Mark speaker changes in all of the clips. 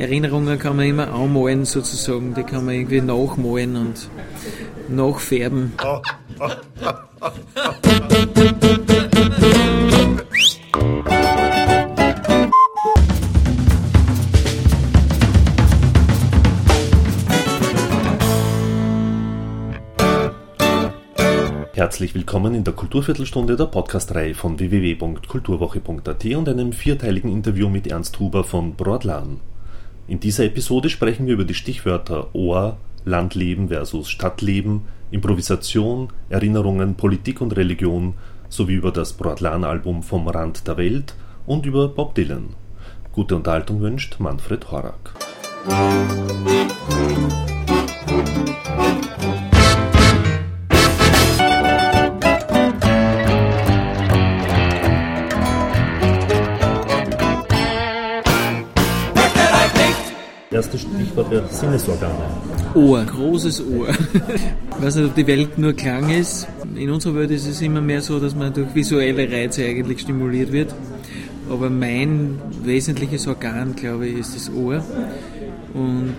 Speaker 1: Erinnerungen kann man immer anmalen sozusagen, die kann man irgendwie nachmalen und nachfärben.
Speaker 2: Herzlich willkommen in der Kulturviertelstunde der Podcastreihe von www.kulturwoche.at und einem vierteiligen Interview mit Ernst Huber von Broadlan. In dieser Episode sprechen wir über die Stichwörter Ohr, Landleben versus Stadtleben, Improvisation, Erinnerungen, Politik und Religion sowie über das Broadlan-Album Vom Rand der Welt und über Bob Dylan. Gute Unterhaltung wünscht Manfred Horak. Erstes Stichwort wäre Sinnesorgane.
Speaker 1: Ohr, großes Ohr. Ich weiß nicht, ob die Welt nur Klang ist. In unserer Welt ist es immer mehr so, dass man durch visuelle Reize eigentlich stimuliert wird. Aber mein wesentliches Organ, glaube ich, ist das Ohr. Und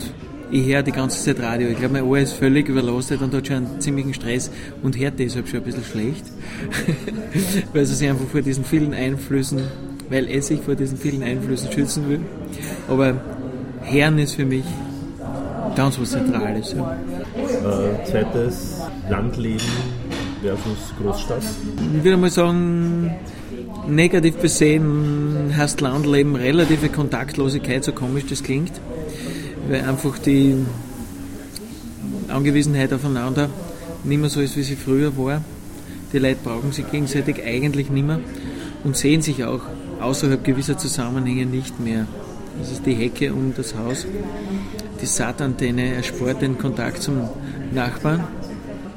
Speaker 1: ich höre die ganze Zeit Radio. Ich glaube, mein Ohr ist völlig überlastet und hat schon einen ziemlichen Stress und hört deshalb schon ein bisschen schlecht. weil es sich einfach vor diesen vielen Einflüssen, weil es sich vor diesen vielen Einflüssen schützen will. Aber Herren ist für mich ganz was Zentrales. Ja.
Speaker 2: Äh, zweites, Landleben versus Großstadt.
Speaker 1: Ich würde mal sagen, negativ besehen heißt Landleben relative Kontaktlosigkeit, so komisch das klingt, weil einfach die Angewiesenheit aufeinander nicht mehr so ist, wie sie früher war. Die Leute brauchen sich gegenseitig eigentlich nicht mehr und sehen sich auch außerhalb gewisser Zusammenhänge nicht mehr. Das ist die Hecke um das Haus. Die Saatantenne erspart den Kontakt zum Nachbarn.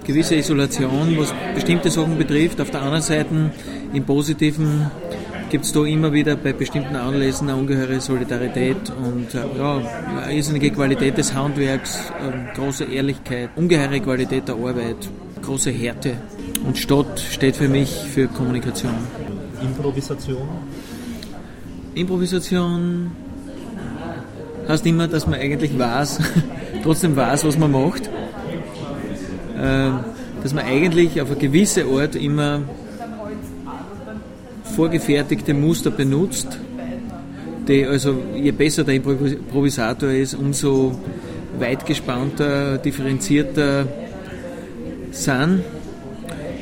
Speaker 1: Gewisse Isolation, was bestimmte Sachen betrifft. Auf der anderen Seite im Positiven gibt es da immer wieder bei bestimmten Anlässen eine ungeheure Solidarität und äh, ja, eine irrsinnige Qualität des Handwerks, äh, große Ehrlichkeit, ungeheure Qualität der Arbeit, große Härte. Und Stadt steht für mich für Kommunikation.
Speaker 2: Improvisation?
Speaker 1: Improvisation heißt immer, dass man eigentlich weiß, trotzdem weiß, was man macht. Ähm, dass man eigentlich auf eine gewisse Art immer vorgefertigte Muster benutzt, die also je besser der Improvisator ist, umso weit gespannter, differenzierter sind.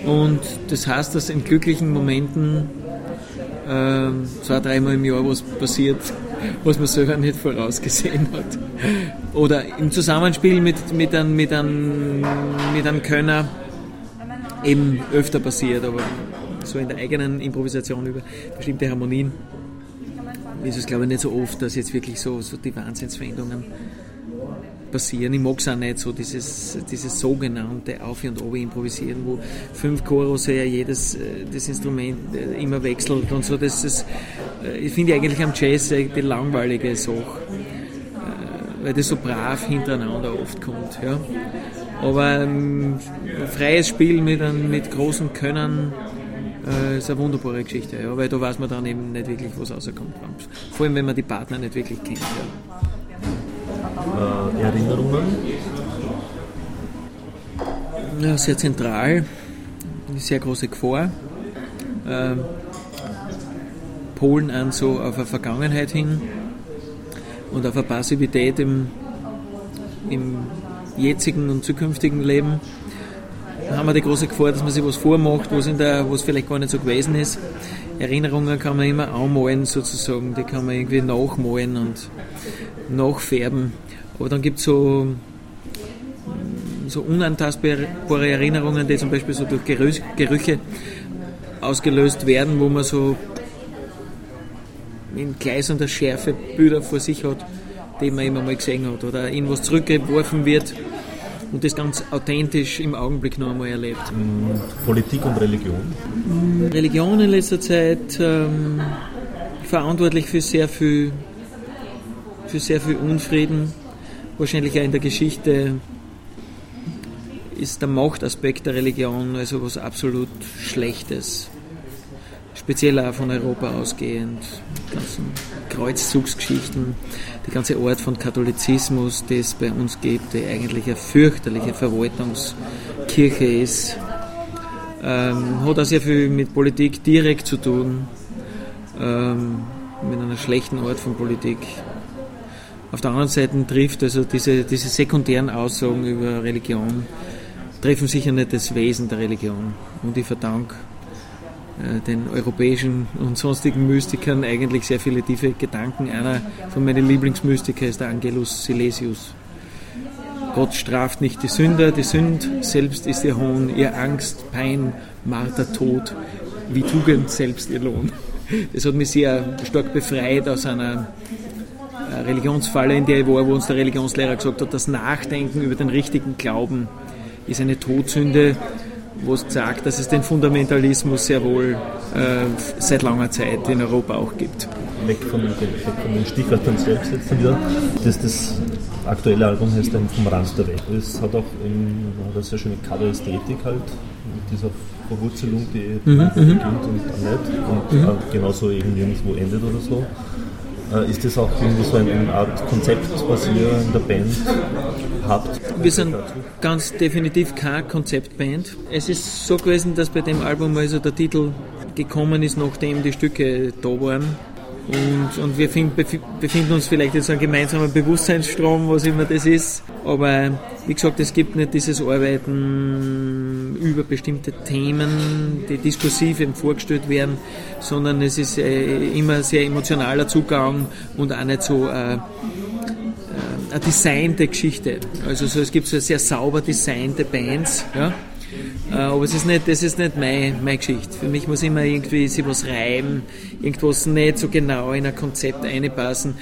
Speaker 1: Und das heißt, dass in glücklichen Momenten äh, zwei, dreimal im Jahr was passiert, was man selber nicht vorausgesehen hat. Oder im Zusammenspiel mit, mit, einem, mit, einem, mit einem Könner eben öfter passiert, aber so in der eigenen Improvisation über bestimmte Harmonien ist es glaube ich nicht so oft, dass jetzt wirklich so, so die Wahnsinnsveränderungen passieren. Ich mag es auch nicht so, dieses, dieses sogenannte Auf- und Obi improvisieren, wo fünf Choros ja jedes äh, das Instrument äh, immer wechselt und so. Das ist, äh, ich finde eigentlich am Jazz die langweilige Sache, weil das so brav hintereinander oft kommt. Ja. Aber ähm, freies Spiel mit, einem, mit großem Können äh, ist eine wunderbare Geschichte, ja, weil da weiß man dann eben nicht wirklich, was rauskommt. Vor allem, wenn man die Partner nicht wirklich kennt. Ja
Speaker 2: äh, Erinnerungen?
Speaker 1: Ja, sehr zentral, eine sehr große Gefahr. Äh, Polen an so auf eine Vergangenheit hin und auf eine Passivität im, im jetzigen und zukünftigen Leben. Da haben wir die große Gefahr, dass man sich was vormacht, was, in der, was vielleicht gar nicht so gewesen ist. Erinnerungen kann man immer anmalen sozusagen, die kann man irgendwie nachmalen und nachfärben. Aber dann gibt es so, so unantastbare Erinnerungen, die zum Beispiel so durch Gerüche ausgelöst werden, wo man so in gleißender Schärfe Bilder vor sich hat, die man immer mal gesehen hat. Oder irgendwas zurückgeworfen wird und das ganz authentisch im Augenblick noch einmal erlebt.
Speaker 2: Politik und Religion?
Speaker 1: Religion in letzter Zeit ähm, verantwortlich für sehr viel, für sehr viel Unfrieden, wahrscheinlich auch in der Geschichte ist der Machtaspekt der Religion also was absolut Schlechtes. Speziell auch von Europa ausgehend. die ganzen Kreuzzugsgeschichten, die ganze Art von Katholizismus, die es bei uns gibt, die eigentlich eine fürchterliche Verwaltungskirche ist, ähm, hat auch sehr viel mit Politik direkt zu tun, ähm, mit einer schlechten Art von Politik. Auf der anderen Seite trifft also diese, diese sekundären Aussagen über Religion, treffen sicher nicht das Wesen der Religion. Und ich verdanke äh, den europäischen und sonstigen Mystikern eigentlich sehr viele tiefe Gedanken. Einer von meinen Lieblingsmystikern ist der Angelus Silesius. Gott straft nicht die Sünder, die Sünd selbst ist ihr Hohn, ihr Angst, Pein, Marter, Tod, wie Tugend selbst ihr Lohn. Das hat mich sehr stark befreit aus einer Religionsfalle, in der ich war, wo uns der Religionslehrer gesagt hat, das Nachdenken über den richtigen Glauben ist eine Todsünde, wo es sagt, dass es den Fundamentalismus sehr wohl äh, seit langer Zeit in Europa auch gibt.
Speaker 2: Weg von, weg von den Stichwörtern selbst jetzt wieder. Das, das aktuelle Album heißt dann Vom Rand der Welt. Es hat auch in, hat eine sehr schöne Cover-Ästhetik halt, mit dieser Verwurzelung, die mhm, mhm. beginnt und nicht und mhm. genauso eben nirgendwo endet oder so. Äh, ist das auch irgendwie so eine Art Konzept, was ihr in der Band habt?
Speaker 1: Wir sind ganz definitiv keine Konzeptband. Es ist so gewesen, dass bei dem Album also der Titel gekommen ist, nachdem die Stücke da waren. Und, und wir find, befinden uns vielleicht jetzt einem gemeinsamen Bewusstseinsstrom, was immer das ist. Aber wie gesagt, es gibt nicht dieses Arbeiten über bestimmte Themen, die diskursiv eben vorgestellt werden, sondern es ist äh, immer sehr emotionaler Zugang und auch nicht so äh, äh eine designte Geschichte. Also so, es gibt so sehr sauber designte Bands, ja, äh, aber es ist nicht, das ist nicht meine, meine Geschichte. Für mich muss immer irgendwie sich was reiben, irgendwas nicht so genau in ein Konzept einpassen.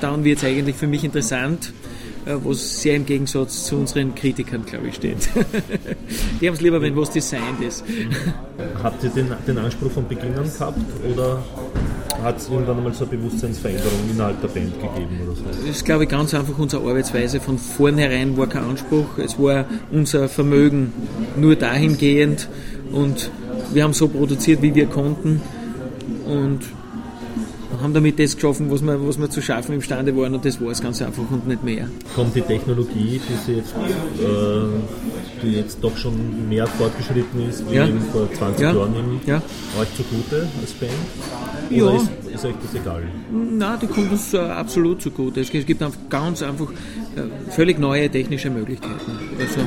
Speaker 1: Dann wird es eigentlich für mich interessant, äh, was sehr im Gegensatz zu unseren Kritikern, glaube ich, steht. Die haben es lieber, wenn was designt ist.
Speaker 2: Habt ihr den, den Anspruch von Beginn an gehabt oder hat es irgendwann einmal so eine Bewusstseinsveränderung innerhalb der Band gegeben oder so?
Speaker 1: Das ist, glaube ich, ganz einfach unsere Arbeitsweise. Von vornherein war kein Anspruch. Es war unser Vermögen nur dahingehend und wir haben so produziert, wie wir konnten und haben damit das geschaffen, was wir, was wir zu schaffen imstande waren und das war es ganz einfach und nicht mehr.
Speaker 2: Kommt die Technologie, die, sie jetzt, äh, die jetzt doch schon mehr fortgeschritten ist, wie ja. vor 20 ja. Jahren, eben, ja. euch zugute als Band?
Speaker 1: Ja. Oder ist, ist euch das egal? Nein, die kommt uns äh, absolut zugute. Es, es gibt einfach ganz einfach äh, völlig neue technische Möglichkeiten. Also,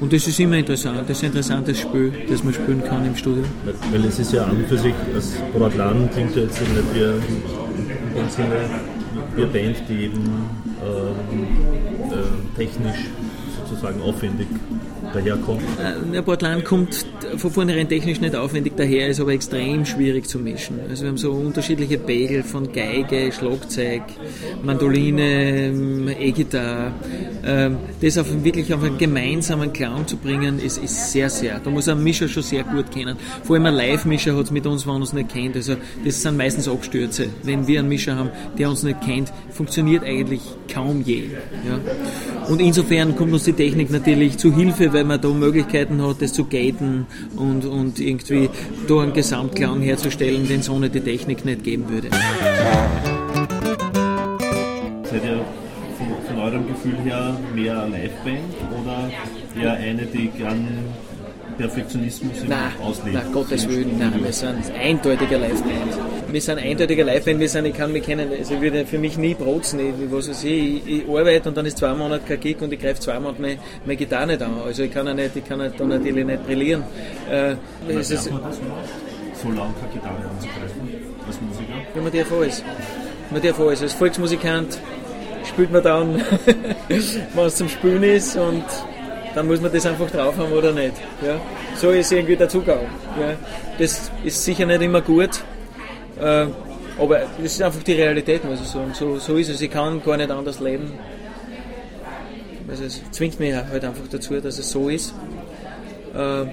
Speaker 1: und das ist immer interessant, das ist ein interessantes Spiel, das man spielen kann im Studio.
Speaker 2: Weil es ist ja an und für sich, das Portland klingt ja jetzt nicht wie, in Sinne wie eine Band, die eben ähm, äh, technisch sozusagen aufwendig daherkommt?
Speaker 1: Äh, Portland kommt von vornherein technisch nicht aufwendig daher, ist aber extrem schwierig zu mischen. Also wir haben so unterschiedliche Pegel von Geige, Schlagzeug, Mandoline, E-Gitarre. Ähm, das auf wirklich auf einen gemeinsamen Klang zu bringen, ist, ist sehr, sehr. Da muss ein Mischer schon sehr gut kennen. Vor allem ein Live-Mischer hat es mit uns, wenn er uns nicht kennt. Also das sind meistens Abstürze. Wenn wir einen Mischer haben, der uns nicht kennt, funktioniert eigentlich kaum je. Ja. Und insofern kommt uns die Technik natürlich zu Hilfe, weil man da Möglichkeiten hat, das zu gaten und, und irgendwie da einen Gesamtklang herzustellen, den es ohne die Technik nicht geben würde.
Speaker 2: Seid ihr von, von eurem Gefühl her mehr Liveband oder eher eine, die gern Perfektionismus
Speaker 1: nein, auslebt? Nein, Gottes Willen, nein, wir sind eindeutiger Liveband wir sind eindeutiger Live-Band, wir sind, ich kann mich kennen, also ich würde für mich nie brotzen, ich, was weiß ich, ich, ich arbeite und dann ist zwei Monate kein Gig und ich greife zwei Monate meine, meine Gitarre nicht an, also ich kann ja nicht, ich kann da natürlich nicht brillieren. Äh,
Speaker 2: es ist, so lange keine Gitarre anzugreifen, als Musiker?
Speaker 1: Wenn man darf alles. Man darf alles. Als Volksmusikant spielt man dann, wenn es zum Spielen ist und dann muss man das einfach drauf haben oder nicht. Ja? So ist irgendwie der Zugang. Ja? Das ist sicher nicht immer gut, äh, aber das ist einfach die Realität, muss ich sagen. So, so ist es. Ich kann gar nicht anders leben. Also es zwingt mich halt einfach dazu, dass es so ist. Äh,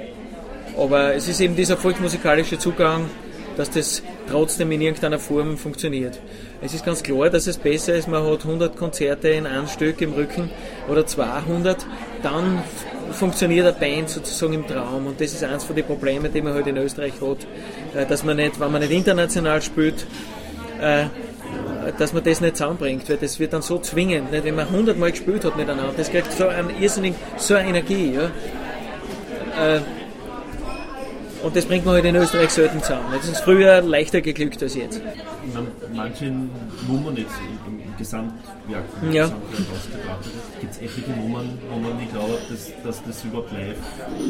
Speaker 1: aber es ist eben dieser volksmusikalische Zugang, dass das trotzdem in irgendeiner Form funktioniert. Es ist ganz klar, dass es besser ist, man hat 100 Konzerte in einem Stück im Rücken oder 200, dann funktioniert eine Band sozusagen im Traum und das ist eines von den Problemen, die man heute halt in Österreich hat, äh, dass man nicht, wenn man nicht international spielt, äh, äh, dass man das nicht zusammenbringt, weil das wird dann so zwingend, nicht? wenn man hundertmal gespielt hat miteinander, das kriegt so eine irrsinnig, so eine Energie, ja. Äh, und das bringt man halt in Österreich selten zusammen. Das ist früher leichter geglückt als jetzt.
Speaker 2: Manche Nummern jetzt im Gesamtwerk, im
Speaker 1: ja.
Speaker 2: gibt es etliche Nummern, wo man nicht glaubt, dass, dass das überhaupt live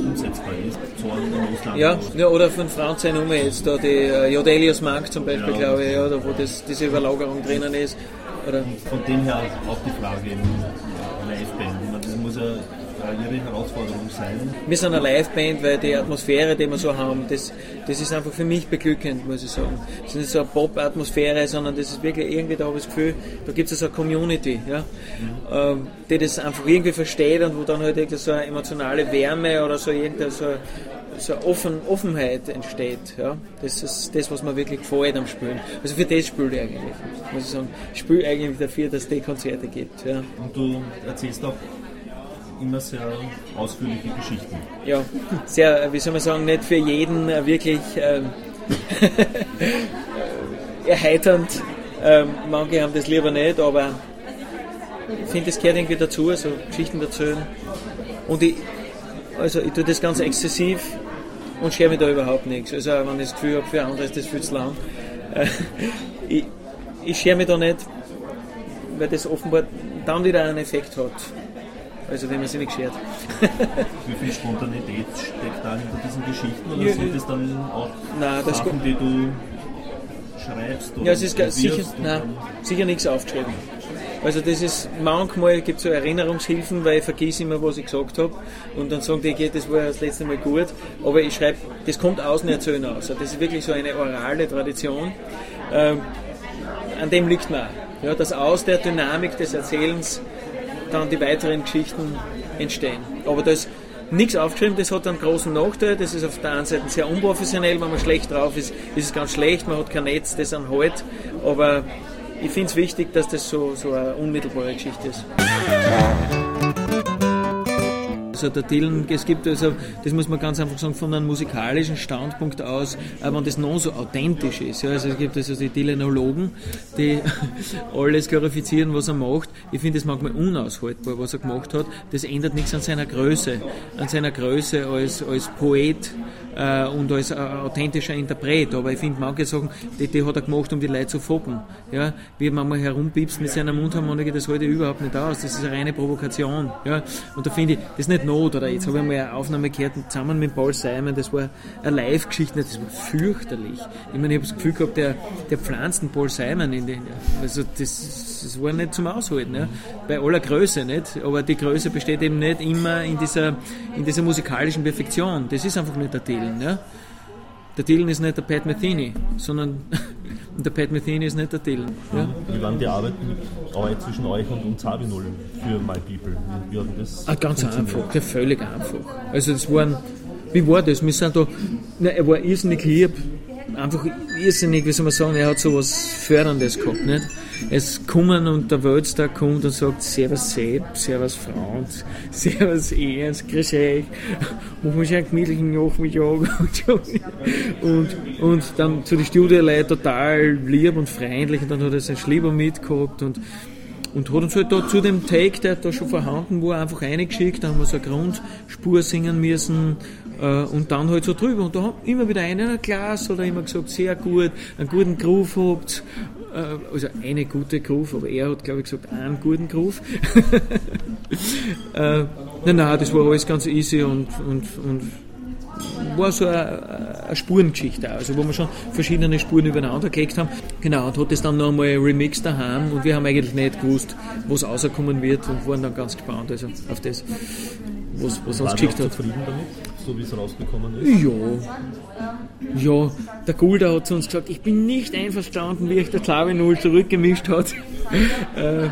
Speaker 2: umsetzbar ist. Zorn in Russland.
Speaker 1: Ja, ja oder von Franz seine Nummer jetzt, da die uh, Jodelius Mark zum Beispiel, ja, glaube ich, ja, da wo das, diese Überlagerung drinnen ist. Oder?
Speaker 2: Von dem her auch die Frage ihre Herausforderung sein?
Speaker 1: Wir sind eine Liveband, weil die Atmosphäre, die wir so haben, das, das ist einfach für mich beglückend, muss ich sagen. Es ist nicht so eine Pop-Atmosphäre, sondern das ist wirklich irgendwie, da habe ich das Gefühl, da gibt es so eine Community, ja, mhm. die das einfach irgendwie versteht und wo dann halt so eine emotionale Wärme oder so irgendeine so, so eine Offen, Offenheit entsteht. Ja? Das ist das, was mir wirklich gefällt am Spielen. Also für das spiele ich eigentlich, muss ich sagen. Ich spiele eigentlich dafür, dass es die Konzerte gibt. Ja.
Speaker 2: Und du erzählst auch immer sehr ausführliche Geschichten.
Speaker 1: Ja, sehr, wie soll man sagen, nicht für jeden äh, wirklich ähm, erheiternd. Ähm, manche haben das lieber nicht, aber ich finde, das gehört irgendwie dazu, so Geschichten erzählen. Und ich, also ich tue das ganz exzessiv und schere mich da überhaupt nichts. Also wenn ich das Gefühl habe, für andere ist das viel zu lang. Äh, ich, ich schere mich da nicht, weil das offenbar dann wieder einen Effekt hat. Also wenn man sich nicht schert.
Speaker 2: Wie viel Spontanität steckt da hinter diesen Geschichten? Oder ja, sind das dann auch nein, das Sachen, die du schreibst?
Speaker 1: Oder ja, es ist sicher, nein, sicher nichts aufgeschrieben. Also das ist, manchmal gibt es so Erinnerungshilfen, weil ich vergesse immer, was ich gesagt habe. Und dann sagen die, das war das letzte Mal gut. Aber ich schreibe, das kommt aus dem Erzählen aus. Also das ist wirklich so eine orale Tradition. Ähm, an dem liegt man. Ja, dass aus der Dynamik des Erzählens dann die weiteren Geschichten entstehen. Aber das nichts aufgeschrieben, das hat einen großen Nachteil. Das ist auf der einen Seite sehr unprofessionell, wenn man schlecht drauf ist, ist es ganz schlecht, man hat kein Netz, das anhält. Aber ich finde es wichtig, dass das so, so eine unmittelbare Geschichte ist. Also der Dylan, es gibt also, das muss man ganz einfach sagen, von einem musikalischen Standpunkt aus, äh, wenn das noch so authentisch ist. Ja, also es gibt also die Dylanologen, die alles glorifizieren, was er macht. Ich finde es manchmal unaushaltbar, was er gemacht hat. Das ändert nichts an seiner Größe, an seiner Größe als, als Poet äh, und als äh, authentischer Interpret. Aber ich finde, manche Sachen, die, die, hat er gemacht, um die Leute zu foppen. Ja? Wie man mal herumpiepst mit seiner Mundharmonika, das halte ich überhaupt nicht aus. Das ist eine reine Provokation. Ja? Und da finde ich, das ist nicht Not. Oder jetzt habe ich mal eine Aufnahme gehört zusammen mit Paul Simon, das war eine Live-Geschichte, das war fürchterlich. Ich meine, ich habe das Gefühl gehabt, der, der pflanzt den Paul Simon in den. Also das, das war nicht zum Aushalten. Ja? Bei aller Größe nicht. Aber die Größe besteht eben nicht immer in dieser, in dieser musikalischen Perfektion. Das ist einfach nicht der. Dylan. Ja? Der Dylan ist nicht der Pat Metheny, sondern der Pat Metheny ist nicht der Dylan. Ja?
Speaker 2: Wie waren die Arbeiten zwischen euch und, und Sabinol für My People? Wie hat das
Speaker 1: ah, ganz einfach, ja, völlig einfach. Also das waren, wie war das? Wir sind da, na, er war irrsinnig lieb, einfach irrsinnig, wie soll man sagen, er hat so was Förderndes gehabt. Nicht? Es kommen und der Weltstag kommt und sagt Servus Sepp, Servus Franz, Servus Ernst, grüß euch, machen wir schon einen gemütlichen Nachmittag und, und dann zu den Studioleuten total lieb und freundlich und dann hat er sein Schlieber mitgehabt und und hat uns halt da zu dem Take, der da schon vorhanden war, einfach reingeschickt. Da haben wir so eine Grundspur singen müssen und dann halt so drüber. Und da haben immer wieder einer, Glas oder immer gesagt, sehr gut, einen guten Groove habt. Äh, also eine gute Groove, aber er hat, glaube ich, gesagt, einen guten Groove. äh, nein, nein, das war alles ganz easy und, und, und war so eine, eine Spurengeschichte also wo wir schon verschiedene Spuren übereinander gelegt haben. Genau, und hat das dann nochmal remixed daheim und wir haben eigentlich nicht gewusst, was rauskommen wird und waren dann ganz gespannt also auf das, was, was uns geschickt hat.
Speaker 2: zufrieden damit, so wie es rausgekommen ist?
Speaker 1: Ja. Ja, der Gulda hat zu uns gesagt, ich bin nicht einverstanden, wie ich der Klavi Null zurückgemischt hat. äh,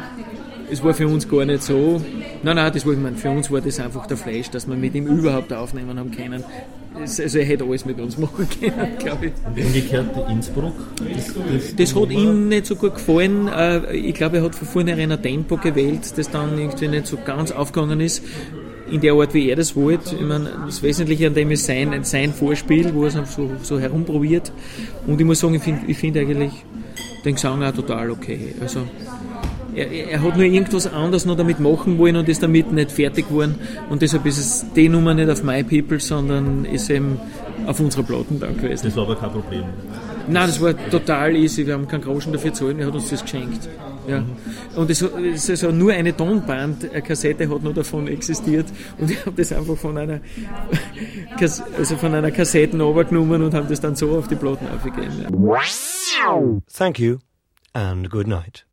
Speaker 1: es war für uns gar nicht so. Nein, nein, das war, ich meine, für uns war das einfach der Flash, dass wir mit ihm überhaupt aufnehmen haben können. Also er hätte alles mit uns machen können, glaube ich.
Speaker 2: Und umgekehrt Innsbruck?
Speaker 1: Das, das, das hat ihm nicht so gut gefallen. Äh, ich glaube, er hat von vornherein ein Tempo gewählt, das dann irgendwie nicht so ganz aufgegangen ist in der Art, wie er das wollte. Ich meine, das Wesentliche an dem ist sein, sein Vorspiel, wo er es so, so herumprobiert. Und ich muss sagen, ich finde find eigentlich, den Gesang auch total okay. Also er, er, hat nur irgendwas anderes noch damit machen wollen und ist damit nicht fertig geworden. Und deshalb ist es die Nummer nicht auf My People, sondern ist eben auf unserer Platten da gewesen.
Speaker 2: Das war aber kein Problem.
Speaker 1: Nein, das war total easy. Wir haben keinen Groschen dafür gezahlt, er hat uns das geschenkt. Ja. Und es, es ist nur eine Tonband, eine Kassette hat nur davon existiert und ich habe das einfach von einer, also von einer Kassette runtergenommen und haben das dann so auf die Platten aufgegeben. Ja.
Speaker 3: Thank you and good night.